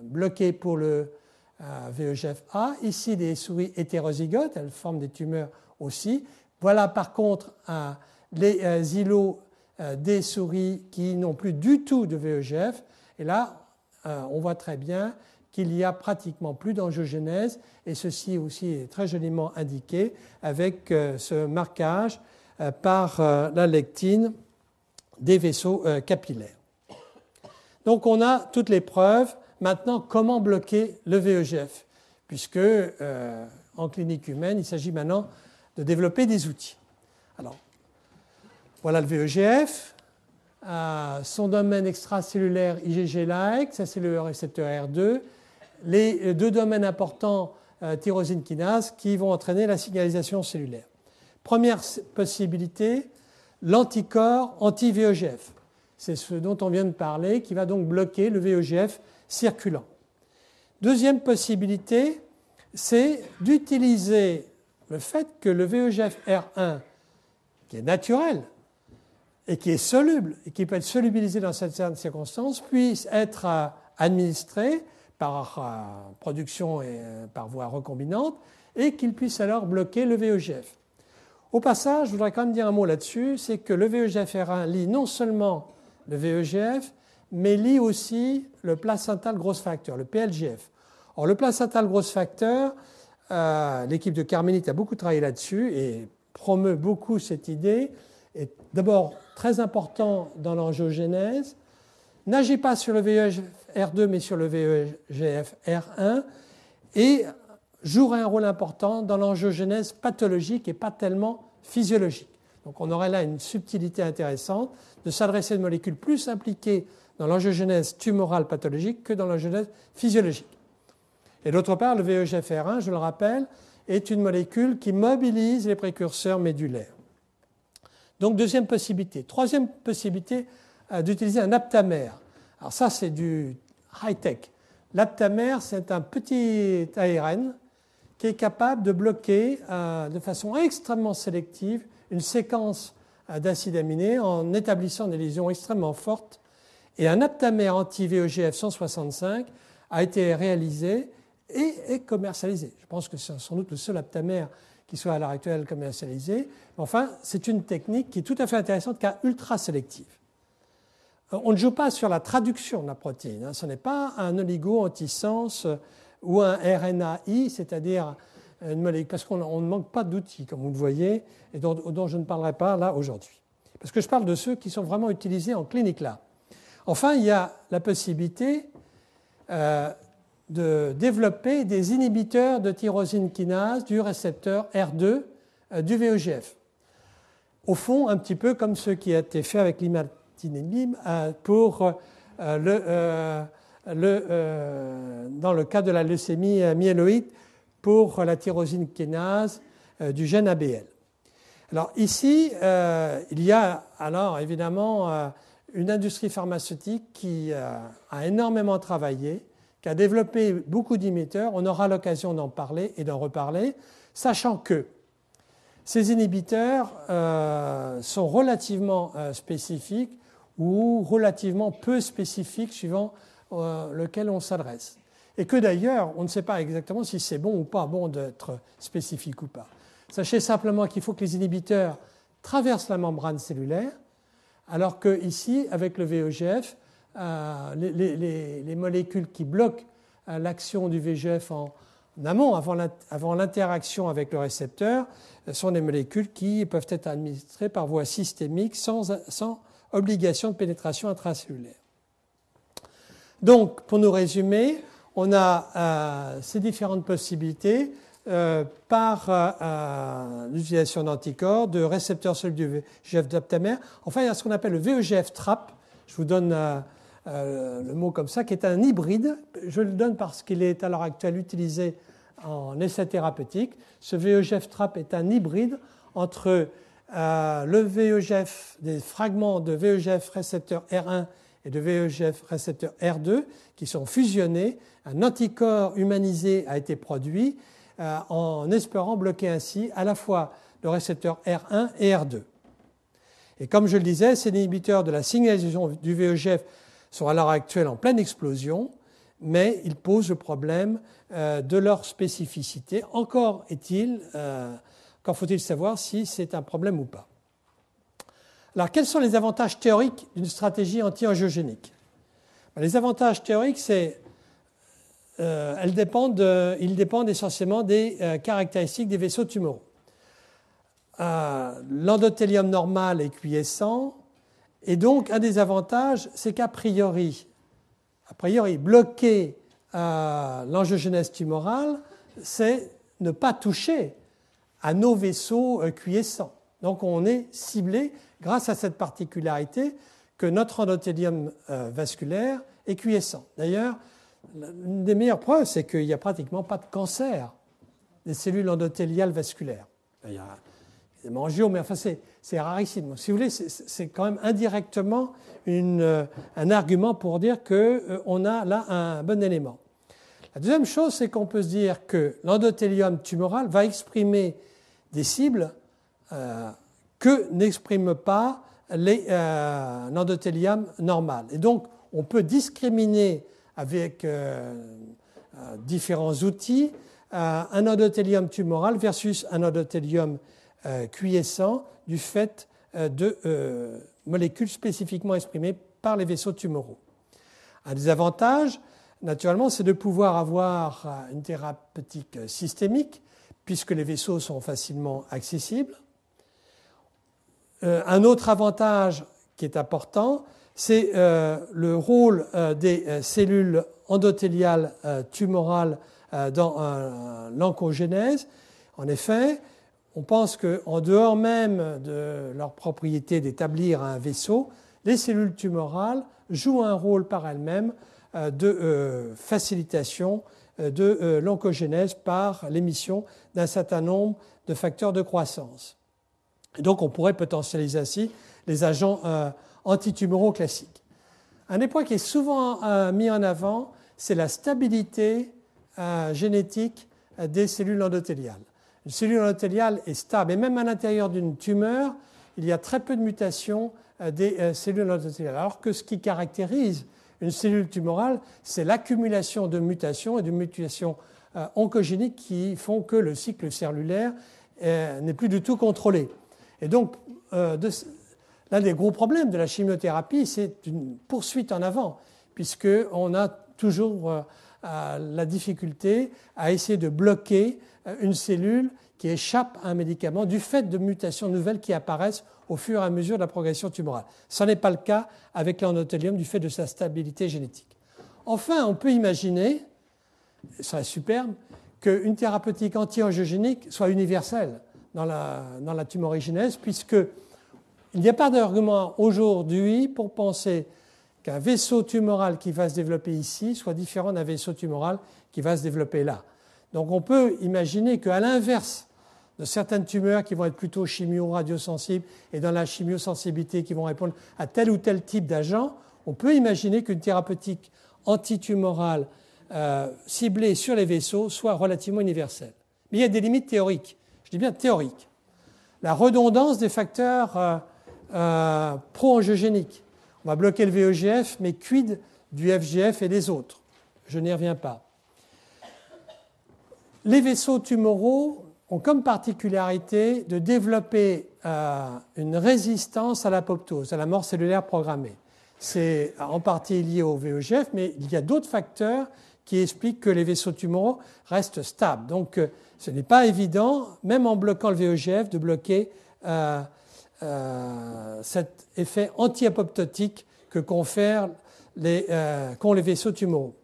bloquée pour le VEGF-A. Ici, des souris hétérozygotes, elles forment des tumeurs aussi. Voilà par contre les euh, îlots euh, des souris qui n'ont plus du tout de VEGF. Et là, euh, on voit très bien qu'il y a pratiquement plus d'angiogénèse, et ceci aussi est très joliment indiqué avec ce marquage par la lectine des vaisseaux capillaires. Donc on a toutes les preuves Maintenant, comment bloquer le VEGF Puisque euh, en clinique humaine, il s'agit maintenant de développer des outils. Alors, voilà le VEGF. son domaine extracellulaire IgG-like, ça c'est le récepteur R2. Les deux domaines importants, euh, tyrosine kinase, qui vont entraîner la signalisation cellulaire. Première possibilité, l'anticorps anti-VEGF. C'est ce dont on vient de parler, qui va donc bloquer le VEGF circulant. Deuxième possibilité, c'est d'utiliser le fait que le VEGF R1, qui est naturel et qui est soluble et qui peut être solubilisé dans certaines circonstances, puisse être euh, administré par euh, production et euh, par voie recombinante et qu'il puisse alors bloquer le VEGF. Au passage, je voudrais quand même dire un mot là-dessus, c'est que le VEGF R1 lit non seulement le VEGF, mais lie aussi le placental growth factor, le PLGF. Or, le placental growth factor, euh, l'équipe de Carmenite a beaucoup travaillé là-dessus et promeut beaucoup cette idée, est d'abord très important dans l'angiogénèse, n'agit pas sur le VEGF R2 mais sur le VEGF R1 et jouerait un rôle important dans l'angiogénèse pathologique et pas tellement physiologique. Donc on aurait là une subtilité intéressante de s'adresser à une molécule plus impliquée dans l'angiogénèse tumorale pathologique que dans l'angiogénèse physiologique. Et d'autre part, le VEGFR1, je le rappelle, est une molécule qui mobilise les précurseurs médulaires. Donc deuxième possibilité. Troisième possibilité euh, d'utiliser un aptamère. Alors ça, c'est du high-tech. L'aptamère, c'est un petit ARN qui est capable de bloquer euh, de façon extrêmement sélective une séquence euh, d'acides aminés en établissant des lésions extrêmement fortes. Et un aptamère anti-VEGF 165 a été réalisé et est commercialisé. Je pense que c'est sans doute le seul aptamère qui soit à l'heure actuelle commercialisé. Enfin, c'est une technique qui est tout à fait intéressante car ultra sélective. Euh, on ne joue pas sur la traduction de la protéine. Hein. Ce n'est pas un oligo antisens ou un RNAi, c'est-à-dire molécule, parce qu'on ne manque pas d'outils, comme vous le voyez, et dont, je ne parlerai pas là aujourd'hui. Parce que je parle de ceux qui sont vraiment utilisés en clinique là. Enfin, il y a la possibilité euh, de développer des inhibiteurs de tyrosine kinase du récepteur R2 euh, du VEGF. Au fond, un petit peu comme ce qui a été fait avec l'imatinib euh, pour le euh, dans le cas de la leucémie myéloïde pour la tyrosine kinase euh, du gène ABL. Alors ici, euh, il y a alors évidemment une industrie pharmaceutique qui a énormément travaillé, qui a développé beaucoup d'inhibiteurs. On aura l'occasion d'en parler et d'en reparler, sachant que ces inhibiteurs sont relativement spécifiques ou relativement peu spécifiques suivant euh, lequel on s'adresse. Et que d'ailleurs, on ne sait pas exactement si c'est bon ou pas bon d'être spécifique ou pas. Sachez simplement qu'il faut que les inhibiteurs traversent la membrane cellulaire, alors que ici, avec le VEGF, euh, les, molécules qui bloquent euh, l'action du VEGF en, amont, avant l'interaction avec le récepteur, sont des molécules qui peuvent être administrées par voie systémique sans obligation de pénétration intracellulaire. Donc, pour nous résumer, on a euh, ces différentes possibilités euh, par euh, l'utilisation d'anticorps, de récepteurs cellules du VEGF d'aptamère. Enfin, il y a ce qu'on appelle le VEGF TRAP. Je vous donne le mot comme ça, qui est un hybride. Je le donne parce qu'il est à l'heure actuelle utilisé en essai thérapeutique. Ce VEGF TRAP est un hybride entre le VEGF, des fragments de VEGF récepteur R1 et de VEGF récepteur R2 qui sont fusionnés. Un anticorps humanisé a été produit euh, en espérant bloquer ainsi à la fois le récepteur R1 et R2. Et comme je le disais, ces inhibiteurs de la signalisation du VEGF sont à l'heure actuelle en pleine explosion, mais ils posent le problème euh, de leur spécificité. Encore est-il, euh, qu'en faut-il savoir si c'est un problème ou pas alors, quels sont les avantages théoriques d'une stratégie anti-angiogénique ben, Les avantages théoriques, c'est euh, elles dépendent ils dépendent essentiellement des euh, caractéristiques des vaisseaux tumoraux. Euh, l'endothélium normal est quiescent, et donc un des avantages, c'est qu'a priori, a priori, bloquer l'angiogénèse tumorale, c'est ne pas toucher à nos vaisseaux quiescents. Donc on est ciblé grâce à cette particularité que notre endothélium euh, vasculaire est quiescent. D'ailleurs, une des meilleures preuves, c'est qu'il n'y a pratiquement pas de cancer des cellules endothéliales vasculaires. Il y a des mangios, mais enfin, c'est rarissime. Si vous voulez, c'est quand même indirectement euh, un argument pour dire qu'on euh, a là un bon élément. La deuxième chose, c'est qu'on peut se dire que l'endothélium tumoral va exprimer des cibles que n'exprime pas euh, l'endothélium normal. Et donc, on peut discriminer avec euh, euh, différents outils un endothélium tumoral versus un endothélium quiescent du fait de molécules spécifiquement exprimées par les vaisseaux tumoraux. Un des avantages, naturellement, c'est de pouvoir avoir une thérapeutique systémique, puisque les vaisseaux sont facilement accessibles. Euh, un autre avantage qui est important, c'est euh, le rôle euh, des cellules endothéliales tumorales dans l'oncogénèse. En effet, on pense qu'en dehors même de leur propriété d'établir un vaisseau, les cellules tumorales jouent un rôle par elles-mêmes de facilitation de l'oncogénèse par l'émission d'un certain nombre de facteurs de croissance. Et donc on pourrait potentialiser ainsi les agents euh, antitumoraux classiques. Un des points qui est souvent euh, mis en avant, c'est la stabilité euh, génétique des cellules endothéliales. Une cellule endothéliale est stable, et même à l'intérieur d'une tumeur, il y a très peu de mutations des cellules endothéliales. Alors que ce qui caractérise une cellule tumorale, c'est l'accumulation de mutations et de mutations oncogéniques qui font que le cycle cellulaire n'est plus du tout contrôlé. Et donc, euh, l'un des gros problèmes de la chimiothérapie, c'est une poursuite en avant, puisqu'on a toujours euh, la difficulté à essayer de bloquer euh, une cellule qui échappe à un médicament du fait de mutations nouvelles qui apparaissent au fur et à mesure de la progression tumorale. Ce n'est pas le cas avec l'endothélium du fait de sa stabilité génétique. Enfin, on peut imaginer, ce serait superbe, qu'une thérapeutique anti-angiogénique soit universelle dans la, dans la tumorigénèse, puisqu'il n'y a pas d'argument aujourd'hui pour penser qu'un vaisseau tumoral qui va se développer ici soit différent d'un vaisseau tumoral qui va se développer là. Donc on peut imaginer qu'à l'inverse de certaines tumeurs qui vont être plutôt chimio-radiosensibles et dans la chimiosensibilité qui vont répondre à tel ou tel type d'agent, on peut imaginer qu'une thérapeutique antitumorale euh, ciblée sur les vaisseaux soit relativement universelle. Mais il y a des limites théoriques je dis bien théorique, la redondance des facteurs euh, euh, pro-angiogéniques. On va bloquer le VEGF, mais quid du FGF et des autres? Je n'y reviens pas. Les vaisseaux tumoraux ont comme particularité de développer euh, une résistance à l'apoptose, à la mort cellulaire programmée. C'est en partie lié au VEGF, mais il y a d'autres facteurs qui expliquent que les vaisseaux tumoraux restent stables. Donc, ce n'est pas évident, même en bloquant le VEGF, de bloquer euh, euh, cet effet anti-apoptotique que confèrent les, euh, qu'ont les vaisseaux tumoraux.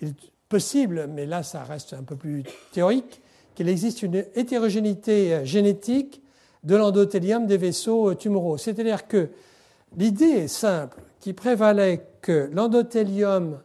Il est possible, mais là ça reste un peu plus théorique, qu'il existe une hétérogénéité génétique de l'endothélium des vaisseaux tumoraux. C'est-à-dire que l'idée simple, qui prévalait que l'endothélium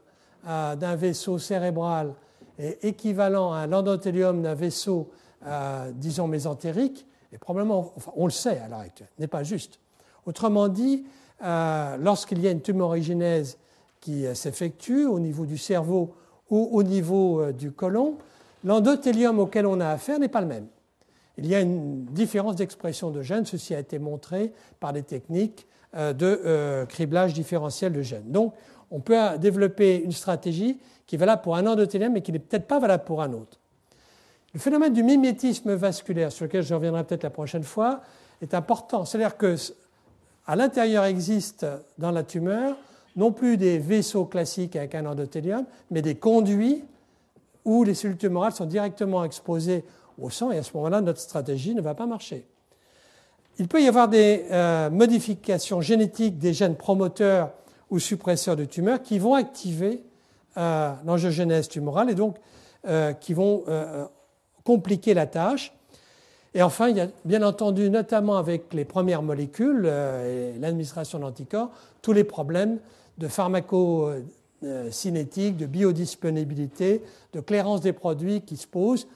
d'un vaisseau cérébral est équivalent à l'endothélium d'un vaisseau, euh, disons, mésentérique, et probablement, enfin, on le sait à l'heure actuelle, n'est pas juste. Autrement dit, euh, lorsqu'il y a une tumorigénèse qui euh, s'effectue au niveau du cerveau ou au niveau du côlon, l'endothélium auquel on a affaire n'est pas le même. Il y a une différence d'expression de gènes, ceci a été montré par des techniques de criblage différentiel de gènes. Donc, on peut développer une stratégie qui est valable pour un endothélium, mais qui n'est peut-être pas valable pour un autre. Le phénomène du mimétisme vasculaire, sur lequel je reviendrai peut-être la prochaine fois, est important. C'est-à-dire que à l'intérieur existent dans la tumeur non plus des vaisseaux classiques avec un endothélium, mais des conduits où les cellules tumorales sont directement exposées au sang, et à ce moment-là, notre stratégie ne va pas marcher. Il peut y avoir des euh, modifications génétiques des gènes promoteurs ou suppresseurs de tumeurs qui vont activer euh, l'angiogénèse tumorale et donc euh, qui vont euh, compliquer la tâche. Et enfin, il y a bien entendu, notamment avec les premières molécules et l'administration d'anticorps, tous les problèmes de pharmacocinétique, de biodisponibilité, de clairance des produits qui se posent.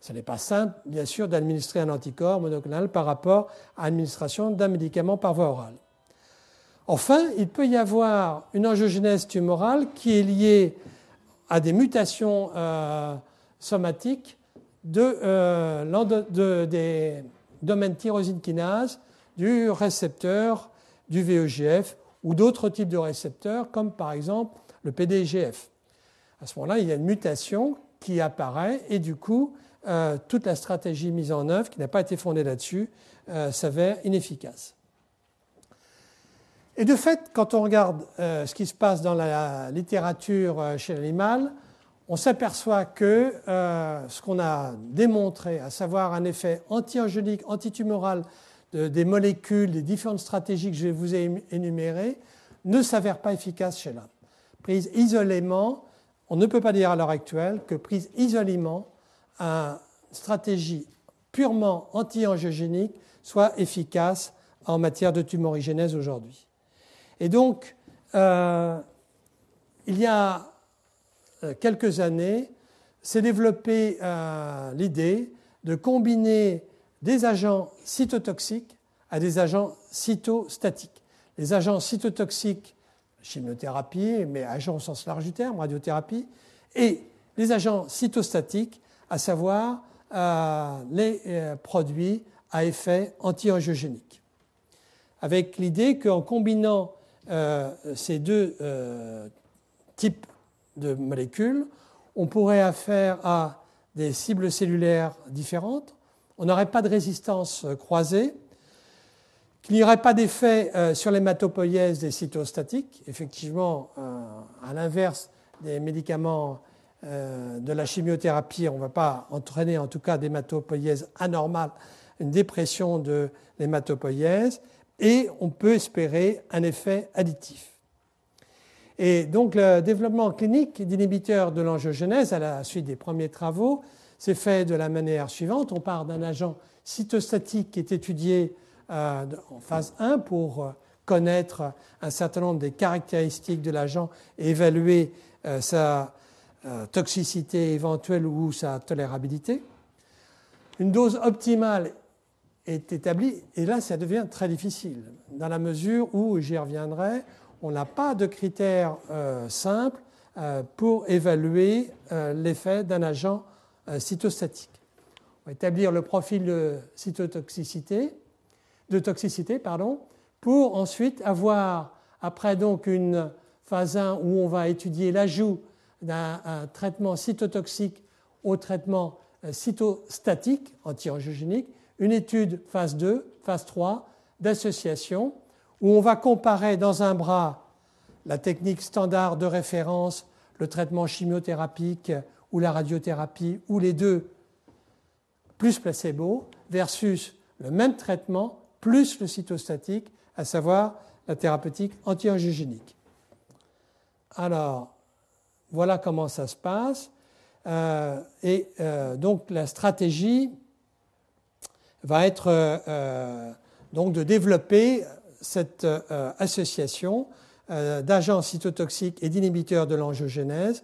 Ce n'est pas simple, bien sûr, d'administrer un anticorps monoclonal par rapport à l'administration d'un médicament par voie orale. Enfin, il peut y avoir une angiogénèse tumorale qui est liée à des mutations euh, somatiques euh, des domaines tyrosine kinase, du récepteur du VEGF ou d'autres types de récepteurs, comme par exemple le PDGF. À ce moment-là, il y a une mutation qui apparaît et du coup, euh, toute la stratégie mise en œuvre, qui n'a pas été fondée là-dessus, s'avère inefficace. Et de fait, quand on regarde ce qui se passe dans la littérature chez l'animal, on s'aperçoit que ce qu'on a démontré, à savoir un effet anti-angélique, antitumoral des molécules, des différentes stratégies que je vous ai énumérées, ne s'avère pas efficace chez l'homme. Prise isolément, on ne peut pas dire à l'heure actuelle que prise isolément, une stratégie purement anti-angiogénique soit efficace en matière de tumorigénèse aujourd'hui. Et donc, euh, il y a euh, quelques années, s'est développée euh, l'idée de combiner des agents cytotoxiques à des agents cytostatiques. Les agents cytotoxiques, chimiothérapie, mais agents au sens large du terme, radiothérapie, et les agents cytostatiques, à savoir les produits à effet anti-angiogénique. Avec l'idée qu'en combinant euh, ces deux types de molécules, on pourrait affaire à des cibles cellulaires différentes, on n'aurait pas de résistance croisée, qu'il n'y aurait pas d'effet euh, sur l'hématopoïèse des cytostatiques. Effectivement, euh, à l'inverse des médicaments euh, de la chimiothérapie, on ne va pas entraîner en tout cas d'hématopoïèse anormale, une dépression de l'hématopoïèse, et on peut espérer un effet additif. Et donc le développement clinique d'inhibiteurs de l'angiogénèse à la suite des premiers travaux s'est fait de la manière suivante. On part d'un agent cytostatique qui est étudié euh, en phase 1 pour euh, connaître un certain nombre des caractéristiques de l'agent et évaluer euh, sa toxicité éventuelle ou sa tolérabilité. Une dose optimale est établie et là ça devient très difficile dans la mesure où, j'y reviendrai, on n'a pas de critères simples pour évaluer l'effet d'un agent cytostatique. On va établir le profil de cytotoxicité de toxicité pardon, pour ensuite avoir, après donc une phase 1 où on va étudier l'ajout d'un traitement cytotoxique au traitement euh, cytostatique anti-angiogénique, une étude phase 2, phase 3 d'association où on va comparer dans un bras la technique standard de référence, le traitement chimiothérapique ou la radiothérapie, ou les deux plus placebo, versus le même traitement plus le cytostatique, à savoir la thérapeutique anti-angiogénique. Alors, voilà comment ça se passe. Euh, et euh, donc la stratégie va être euh, donc de développer cette association d'agents cytotoxiques et d'inhibiteurs de l'angiogénèse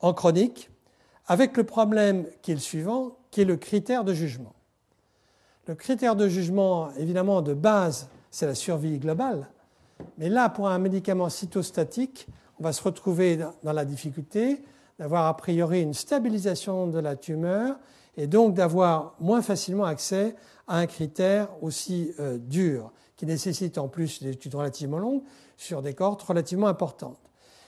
en chronique, avec le problème qui est le suivant, qui est le critère de jugement. Le critère de jugement, évidemment, de base, c'est la survie globale. Mais là, pour un médicament cytostatique, on va se retrouver dans la difficulté d'avoir a priori une stabilisation de la tumeur et donc d'avoir moins facilement accès à un critère aussi euh, dur, qui nécessite en plus des études relativement longues sur des cohortes relativement importantes.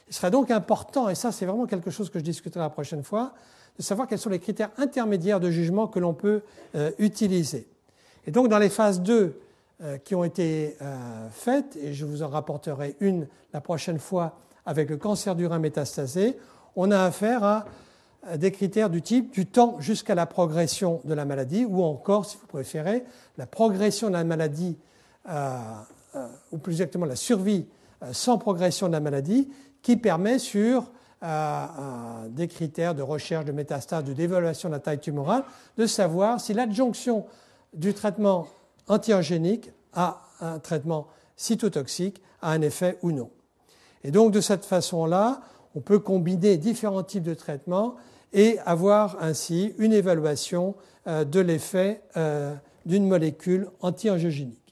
Il serait donc important, et ça c'est vraiment quelque chose que je discuterai la prochaine fois, de savoir quels sont les critères intermédiaires de jugement que l'on peut euh, utiliser. Et donc dans les phases 2 euh, qui ont été faites, et je vous en rapporterai une la prochaine fois avec le cancer du rein métastasé, on a affaire à des critères du type du temps jusqu'à la progression de la maladie, ou encore, si vous préférez, la progression de la maladie, euh, ou plus exactement la survie sans progression de la maladie, qui permet sur des critères de recherche de métastases, de dévaluation de la taille tumorale, de savoir si l'adjonction du traitement antiangénique à un traitement cytotoxique a un effet ou non. Et donc de cette façon-là, on peut combiner différents types de traitements et avoir ainsi une évaluation euh, de l'effet euh, d'une molécule anti-angiogénique.